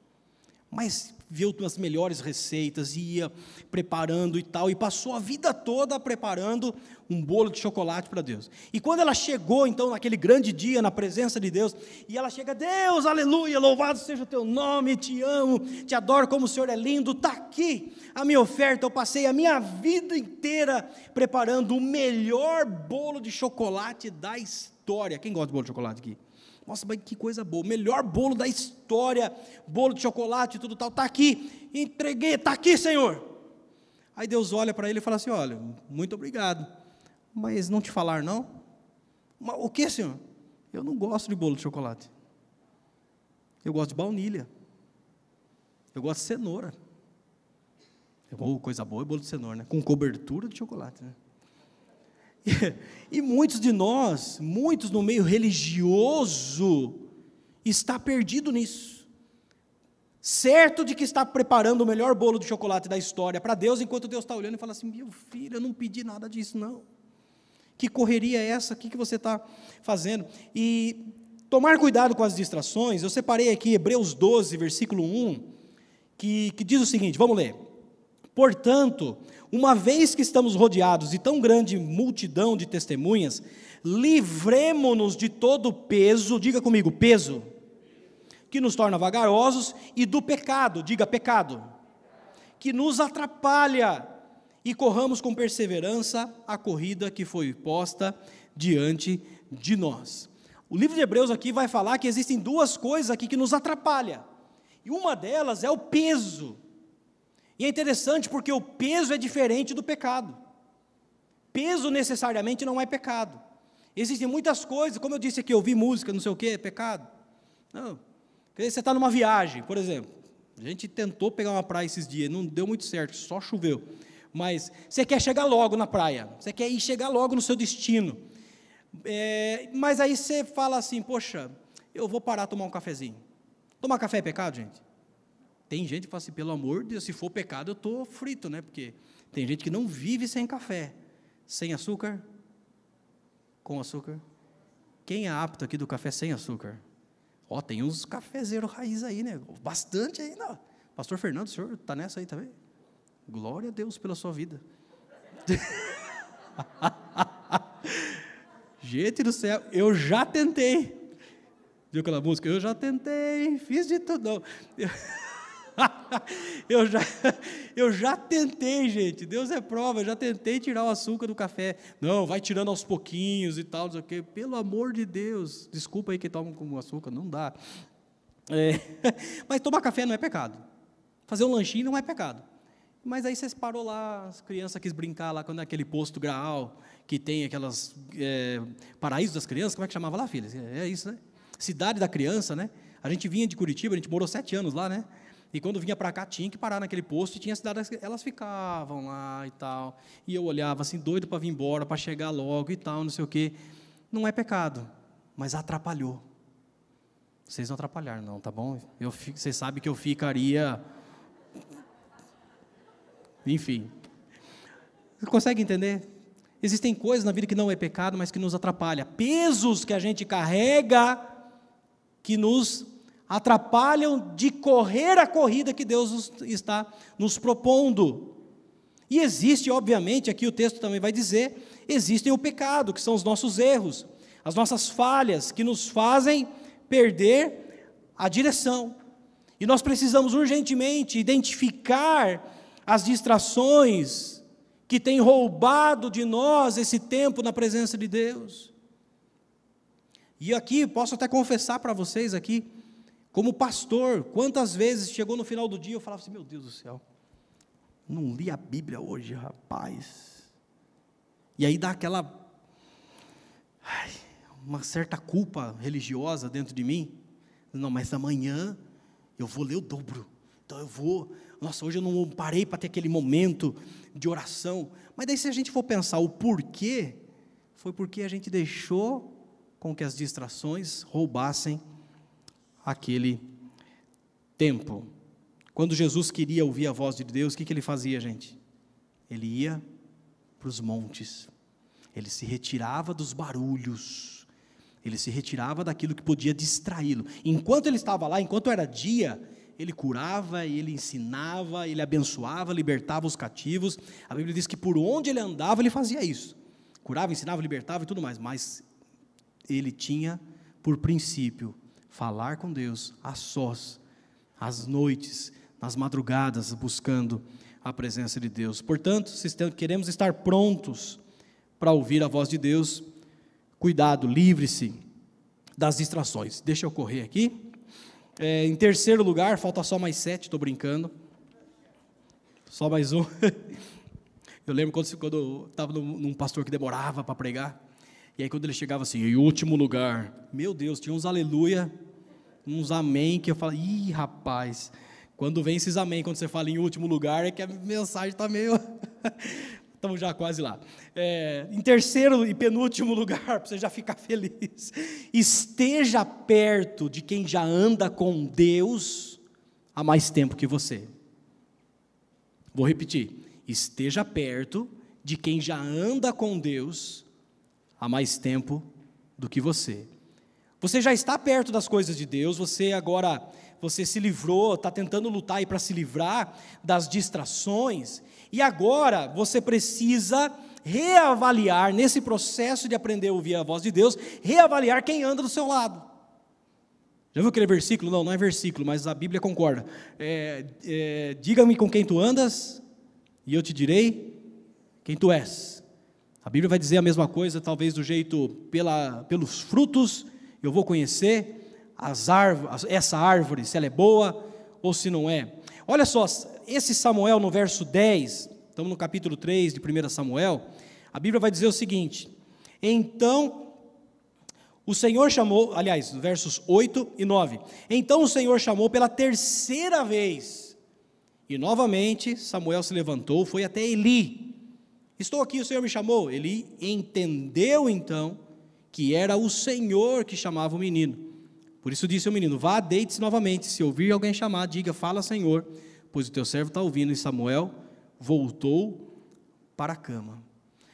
Mas viu as melhores receitas, ia preparando e tal, e passou a vida toda preparando um bolo de chocolate para Deus. E quando ela chegou, então, naquele grande dia, na presença de Deus, e ela chega, Deus, aleluia, louvado seja o teu nome, te amo, te adoro como o Senhor é lindo, está aqui a minha oferta, eu passei a minha vida inteira preparando o melhor bolo de chocolate da história. Quem gosta de bolo de chocolate aqui? Nossa, mas que coisa boa, melhor bolo da história, bolo de chocolate e tudo tal, está aqui, entreguei, está aqui, Senhor. Aí Deus olha para ele e fala assim: Olha, muito obrigado, mas não te falar não? O que, Senhor? Eu não gosto de bolo de chocolate, eu gosto de baunilha, eu gosto de cenoura. Oh, coisa boa é bolo de cenoura, né? Com cobertura de chocolate, né? E, muitos de nós, muitos no meio religioso, está perdido nisso. Certo de que está preparando o melhor bolo de chocolate da história para Deus, enquanto Deus está olhando e fala assim: meu filho, eu não pedi nada disso, não. Que correria é essa? O que, você está fazendo? E tomar cuidado com as distrações, eu separei aqui Hebreus 12, versículo 1, que, que diz o seguinte: vamos ler. Portanto, uma vez que estamos rodeados de tão grande multidão de testemunhas, livremo-nos de todo o peso, diga comigo, peso, que nos torna vagarosos, e do pecado, diga pecado, que nos atrapalha, e corramos com perseverança a corrida que foi posta diante de nós. O livro de Hebreus aqui vai falar que existem duas coisas aqui que nos atrapalham, e uma delas é o peso. E é interessante porque o peso é diferente do pecado. Peso necessariamente não é pecado. Existem muitas coisas, como eu disse aqui, ouvir música, não sei o que, é pecado. Não. Você está numa viagem, por exemplo. A gente tentou pegar uma praia esses dias, não deu muito certo, só choveu. Mas você quer chegar logo na praia, você quer ir chegar logo no seu destino. É, mas aí você fala assim, poxa, eu vou parar tomar um cafezinho. Tomar café é pecado, gente? Tem gente que fala assim, pelo amor de Deus, se for pecado, eu estou frito, né? Porque tem gente que não vive sem café. Sem açúcar? Com açúcar? Quem é apto aqui do café sem açúcar? Ó, tem uns cafezeiros raiz aí, né? Bastante não. Pastor Fernando, o senhor está nessa aí também? Glória a Deus pela sua vida. gente do céu, eu já tentei. Viu aquela música? Eu já tentei, fiz de tudo. Eu, já, eu já tentei, gente. Deus é prova, eu já tentei tirar o açúcar do café. Não, vai tirando aos pouquinhos e tal, não sei o quê. Pelo amor de Deus. Desculpa aí que toma com açúcar, não dá. É, mas tomar café não é pecado. Fazer um lanchinho não é pecado. Mas aí você parou lá, as crianças quis brincar lá quando é aquele posto graal, que tem aquelas é, paraísos das crianças, como é que chamava lá, filha? É isso, né? Cidade da criança, né? A gente vinha de Curitiba, a gente morou sete anos lá, né? E quando vinha para cá, tinha que parar naquele posto e tinha cidades, elas ficavam lá e tal. E eu olhava assim, doido para vir embora, para chegar logo e tal, não sei o quê. Não é pecado, mas atrapalhou. Vocês não atrapalharam, não, tá bom? Eu, vocês sabem que eu ficaria. Enfim. Consegue entender? Existem coisas na vida que não é pecado, mas que nos atrapalha. Pesos que a gente carrega que nos atrapalham de correr a corrida que Deus está nos propondo. E existe, obviamente, aqui o texto também vai dizer, existem o pecado, que são os nossos erros, as nossas falhas que nos fazem perder a direção. E nós precisamos urgentemente identificar as distrações que têm roubado de nós esse tempo na presença de Deus. E aqui posso até confessar para vocês aqui, como pastor, quantas vezes chegou no final do dia eu falava assim: meu Deus do céu, não li a Bíblia hoje, rapaz. E aí dá aquela. Ai, uma certa culpa religiosa dentro de mim. Não, mas amanhã eu vou ler o dobro. Então eu vou. Nossa, hoje eu não parei para ter aquele momento de oração. Mas daí, se a gente for pensar o porquê, foi porque a gente deixou com que as distrações roubassem aquele tempo. Quando Jesus queria ouvir a voz de Deus, o que, que ele fazia, gente? Ele ia para os montes, ele se retirava dos barulhos, ele se retirava daquilo que podia distraí-lo. Enquanto ele estava lá, enquanto era dia, ele curava, ele ensinava, ele abençoava, libertava os cativos. A Bíblia diz que por onde ele andava, ele fazia isso. Curava, ensinava, libertava e tudo mais. Mas ele tinha por princípio falar com Deus a sós, às noites, nas madrugadas, buscando a presença de Deus. Portanto, se queremos estar prontos para ouvir a voz de Deus, cuidado, livre-se das distrações. Deixa eu correr aqui. É, em terceiro lugar, falta só mais sete, estou brincando. Só mais um. Eu lembro quando, estava num pastor que demorava para pregar. E aí quando ele chegava assim, em último lugar, meu Deus, tinha uns aleluia, uns amém, que eu falo, ih, rapaz, quando vem esses amém, quando você fala em último lugar, é que a mensagem está meio. Estamos já quase lá. É, em terceiro e penúltimo lugar, para você já ficar feliz, esteja perto de quem já anda com Deus há mais tempo que você. Vou repetir: esteja perto de quem já anda com Deus há mais tempo do que você. Você já está perto das coisas de Deus, você agora você se livrou, está tentando lutar para se livrar das distrações, e agora você precisa reavaliar nesse processo de aprender a ouvir a voz de Deus, reavaliar quem anda do seu lado. Já viu aquele versículo? Não, não é versículo, mas a Bíblia concorda. É, é, Diga-me com quem tu andas, e eu te direi quem tu és. A Bíblia vai dizer a mesma coisa, talvez do jeito, pela, pelos frutos, eu vou conhecer as árvores, essa árvore, se ela é boa ou se não é. Olha só, esse Samuel no verso 10, estamos no capítulo 3 de 1 Samuel, a Bíblia vai dizer o seguinte: Então o Senhor chamou, aliás, versos 8 e 9. Então o Senhor chamou pela terceira vez, e novamente Samuel se levantou, foi até Eli Estou aqui, o Senhor me chamou. Ele entendeu então que era o Senhor que chamava o menino. Por isso disse ao menino: Vá, deite-se novamente. Se ouvir alguém chamar, diga: Fala, Senhor, pois o teu servo está ouvindo. E Samuel voltou para a cama.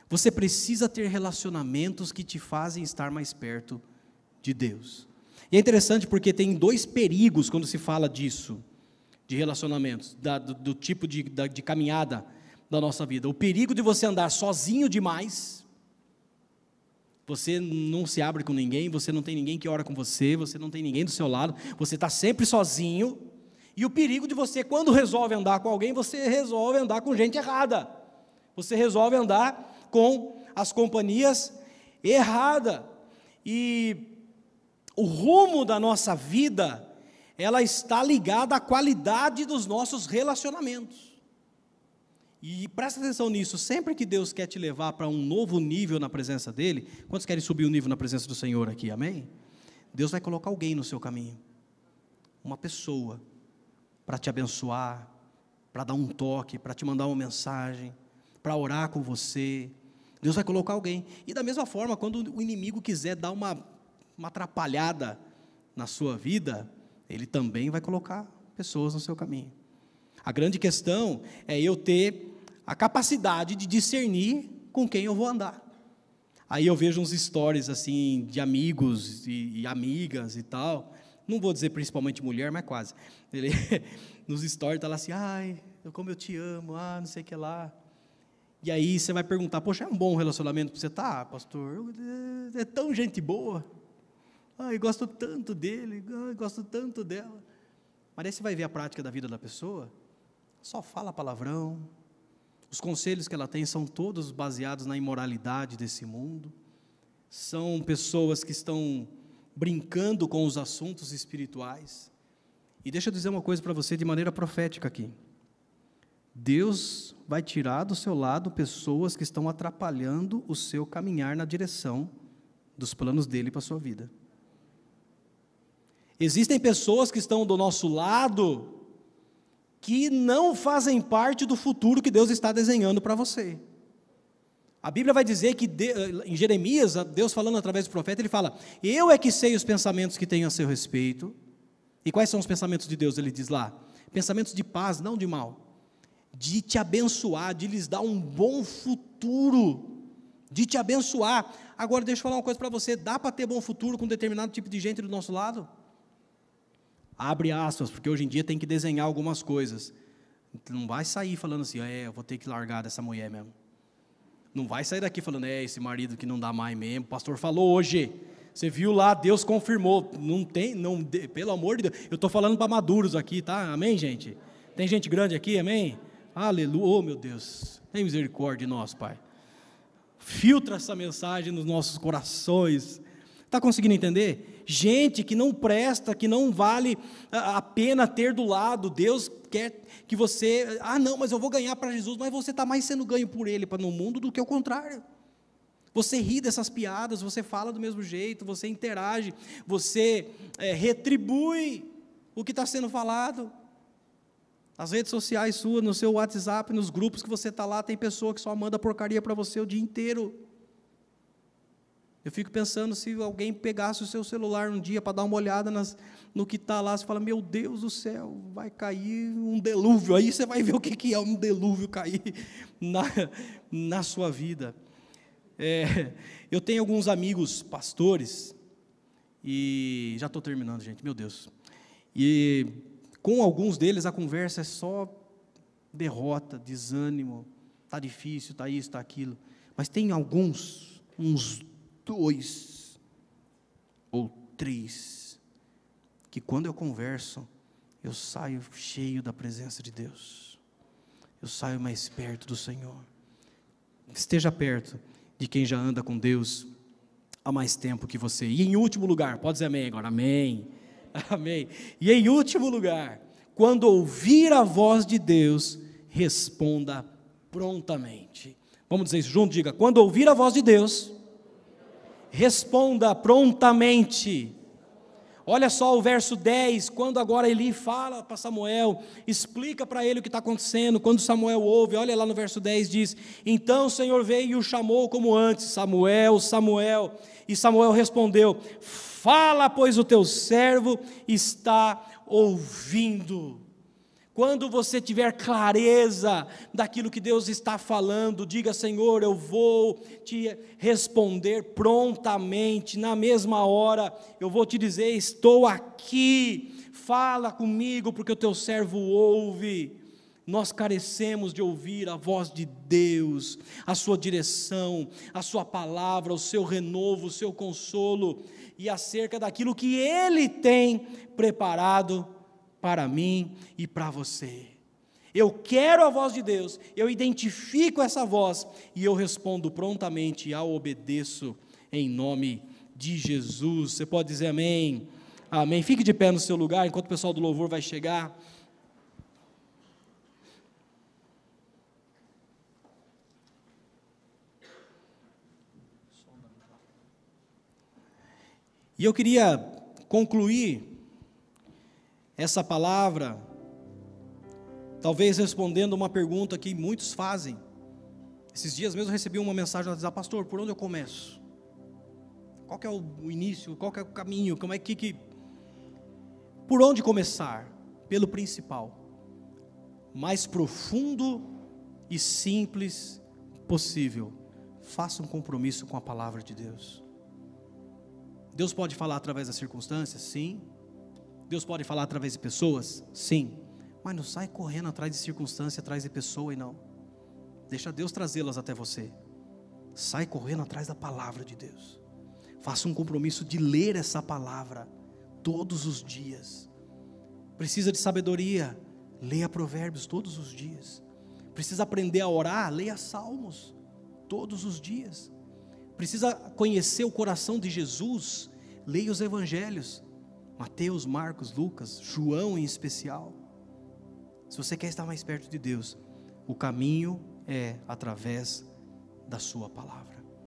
Você precisa ter relacionamentos que te fazem estar mais perto de Deus. E é interessante porque tem dois perigos quando se fala disso, de relacionamentos, da, do, do, tipo de, da, de caminhada da nossa vida. O perigo de você andar sozinho demais, você não se abre com ninguém, você não tem ninguém que ora com você, você não tem ninguém do seu lado, você está sempre sozinho, E o perigo de você, quando resolve andar com alguém, você resolve andar com gente errada. Você resolve andar com as companhias erradas. E o rumo da nossa vida, ela está ligada à qualidade dos nossos relacionamentos. E presta atenção nisso, sempre que Deus quer te levar para um novo nível na presença dEle, quantos querem subir o nível na presença do Senhor aqui, amém? Deus vai colocar alguém no seu caminho, uma pessoa, para te abençoar, para dar um toque, para te mandar uma mensagem, para orar com você. Deus vai colocar alguém. E da mesma forma, quando o inimigo quiser dar uma, uma atrapalhada na sua vida, ele também vai colocar pessoas no seu caminho. A grande questão é eu ter a capacidade de discernir com quem eu vou andar. Aí eu vejo uns stories assim de amigos e, e amigas e tal. Não vou dizer principalmente mulher, mas quase. Ele nos stories está lá assim, ai, como eu te amo, ah, não sei o que lá. E aí você vai perguntar, poxa, é um bom relacionamento para você? Tá, pastor, é, é tão gente boa. Ai, gosto tanto dele, ai, gosto tanto dela. Mas aí você vai ver a prática da vida da pessoa, só fala palavrão, os conselhos que ela tem são todos baseados na imoralidade desse mundo. São pessoas que estão brincando com os assuntos espirituais. E deixa eu dizer uma coisa para você de maneira profética aqui. Deus vai tirar do seu lado pessoas que estão atrapalhando o seu caminhar na direção dos planos dele para a sua vida. Existem pessoas que estão do nosso lado que não fazem parte do futuro que Deus está desenhando para você. A Bíblia vai dizer que em Jeremias, Deus falando através do profeta, ele fala: Eu é que sei os pensamentos que tenho a seu respeito. E quais são os pensamentos de Deus? Ele diz lá: Pensamentos de paz, não de mal. De te abençoar, de lhes dar um bom futuro. De te abençoar. Agora, deixa eu falar uma coisa para você: dá para ter bom futuro com determinado tipo de gente do nosso lado? Abre aspas, porque hoje em dia tem que desenhar algumas coisas. Não vai sair falando assim, é, eu vou ter que largar dessa mulher mesmo. Não vai sair daqui falando, é, esse marido que não dá mais mesmo. O pastor falou hoje. Você viu lá, Deus confirmou. Não tem, não, pelo amor de Deus. Eu estou falando para maduros aqui, tá? Amém, gente? Tem gente grande aqui, amém? Aleluia, oh meu Deus. Tem misericórdia de nós, Pai. Filtra essa mensagem nos nossos corações. Está conseguindo entender? Gente que não presta, que não vale a pena ter do lado. Deus quer que você. Ah, não, mas eu vou ganhar para Jesus, mas você está mais sendo ganho por Ele para no mundo do que o contrário. Você ri dessas piadas, você fala do mesmo jeito, você interage, você é, retribui o que está sendo falado. As redes sociais suas, no seu WhatsApp, nos grupos que você está lá, tem pessoa que só manda porcaria para você o dia inteiro. Eu fico pensando se alguém pegasse o seu celular um dia para dar uma olhada nas, no que está lá, você fala, meu Deus do céu, vai cair um delúvio. Aí você vai ver o que, é um delúvio cair na, na sua vida. É, eu tenho alguns amigos pastores, e já estou terminando, gente, meu Deus. E com alguns deles a conversa é só derrota, desânimo, está difícil, está isso, está aquilo. Mas tem alguns, uns dois ou três, que quando eu converso, eu saio cheio da presença de Deus, eu saio mais perto do Senhor. Esteja perto de quem já anda com Deus há mais tempo que você. E em último lugar, pode dizer amém agora, amém, amém. E em último lugar, quando ouvir a voz de Deus, responda prontamente. Vamos dizer isso junto? Diga: quando ouvir a voz de Deus, responda prontamente. Olha só o verso 10, quando agora Eli fala para Samuel, explica para ele o que está acontecendo. Quando Samuel ouve, olha lá no verso 10, diz: Então o Senhor veio e o chamou como antes, Samuel, Samuel. E Samuel respondeu: Fala, pois o teu servo está ouvindo. Quando você tiver clareza daquilo que Deus está falando, diga: Senhor, eu vou te responder prontamente, na mesma hora, eu vou te dizer: estou aqui, fala comigo, porque o teu servo ouve. Nós carecemos de ouvir a voz de Deus, a sua direção, a sua palavra, o seu renovo, o seu consolo e acerca daquilo que Ele tem preparado para mim e para você. Eu quero a voz de Deus, eu identifico essa voz e eu respondo prontamente e a obedeço em nome de Jesus. Você pode dizer amém? Amém. Fique de pé no seu lugar enquanto o pessoal do louvor vai chegar. E eu queria concluir essa palavra, talvez respondendo uma pergunta que muitos fazem. Esses dias mesmo eu recebi uma mensagem lá WhatsApp, pastor, por onde eu começo? Qual é o início? Qual é o caminho? Como é que, que por onde começar? Pelo principal, mais profundo e simples possível. Faça um compromisso com a palavra de Deus. Deus pode falar através das circunstâncias? Sim. Deus pode falar através de pessoas? Sim. Mas não sai correndo atrás de circunstância, atrás de pessoa e não. Deixa Deus trazê-las até você. Sai correndo atrás da palavra de Deus. Faça um compromisso de ler essa palavra todos os dias. Precisa de sabedoria? Leia Provérbios todos os dias. Precisa aprender a orar? Leia Salmos todos os dias. Precisa conhecer o coração de Jesus? Leia os Evangelhos. Mateus, Marcos, Lucas, João em especial. Se você quer estar mais perto de Deus, o caminho é através da Sua palavra.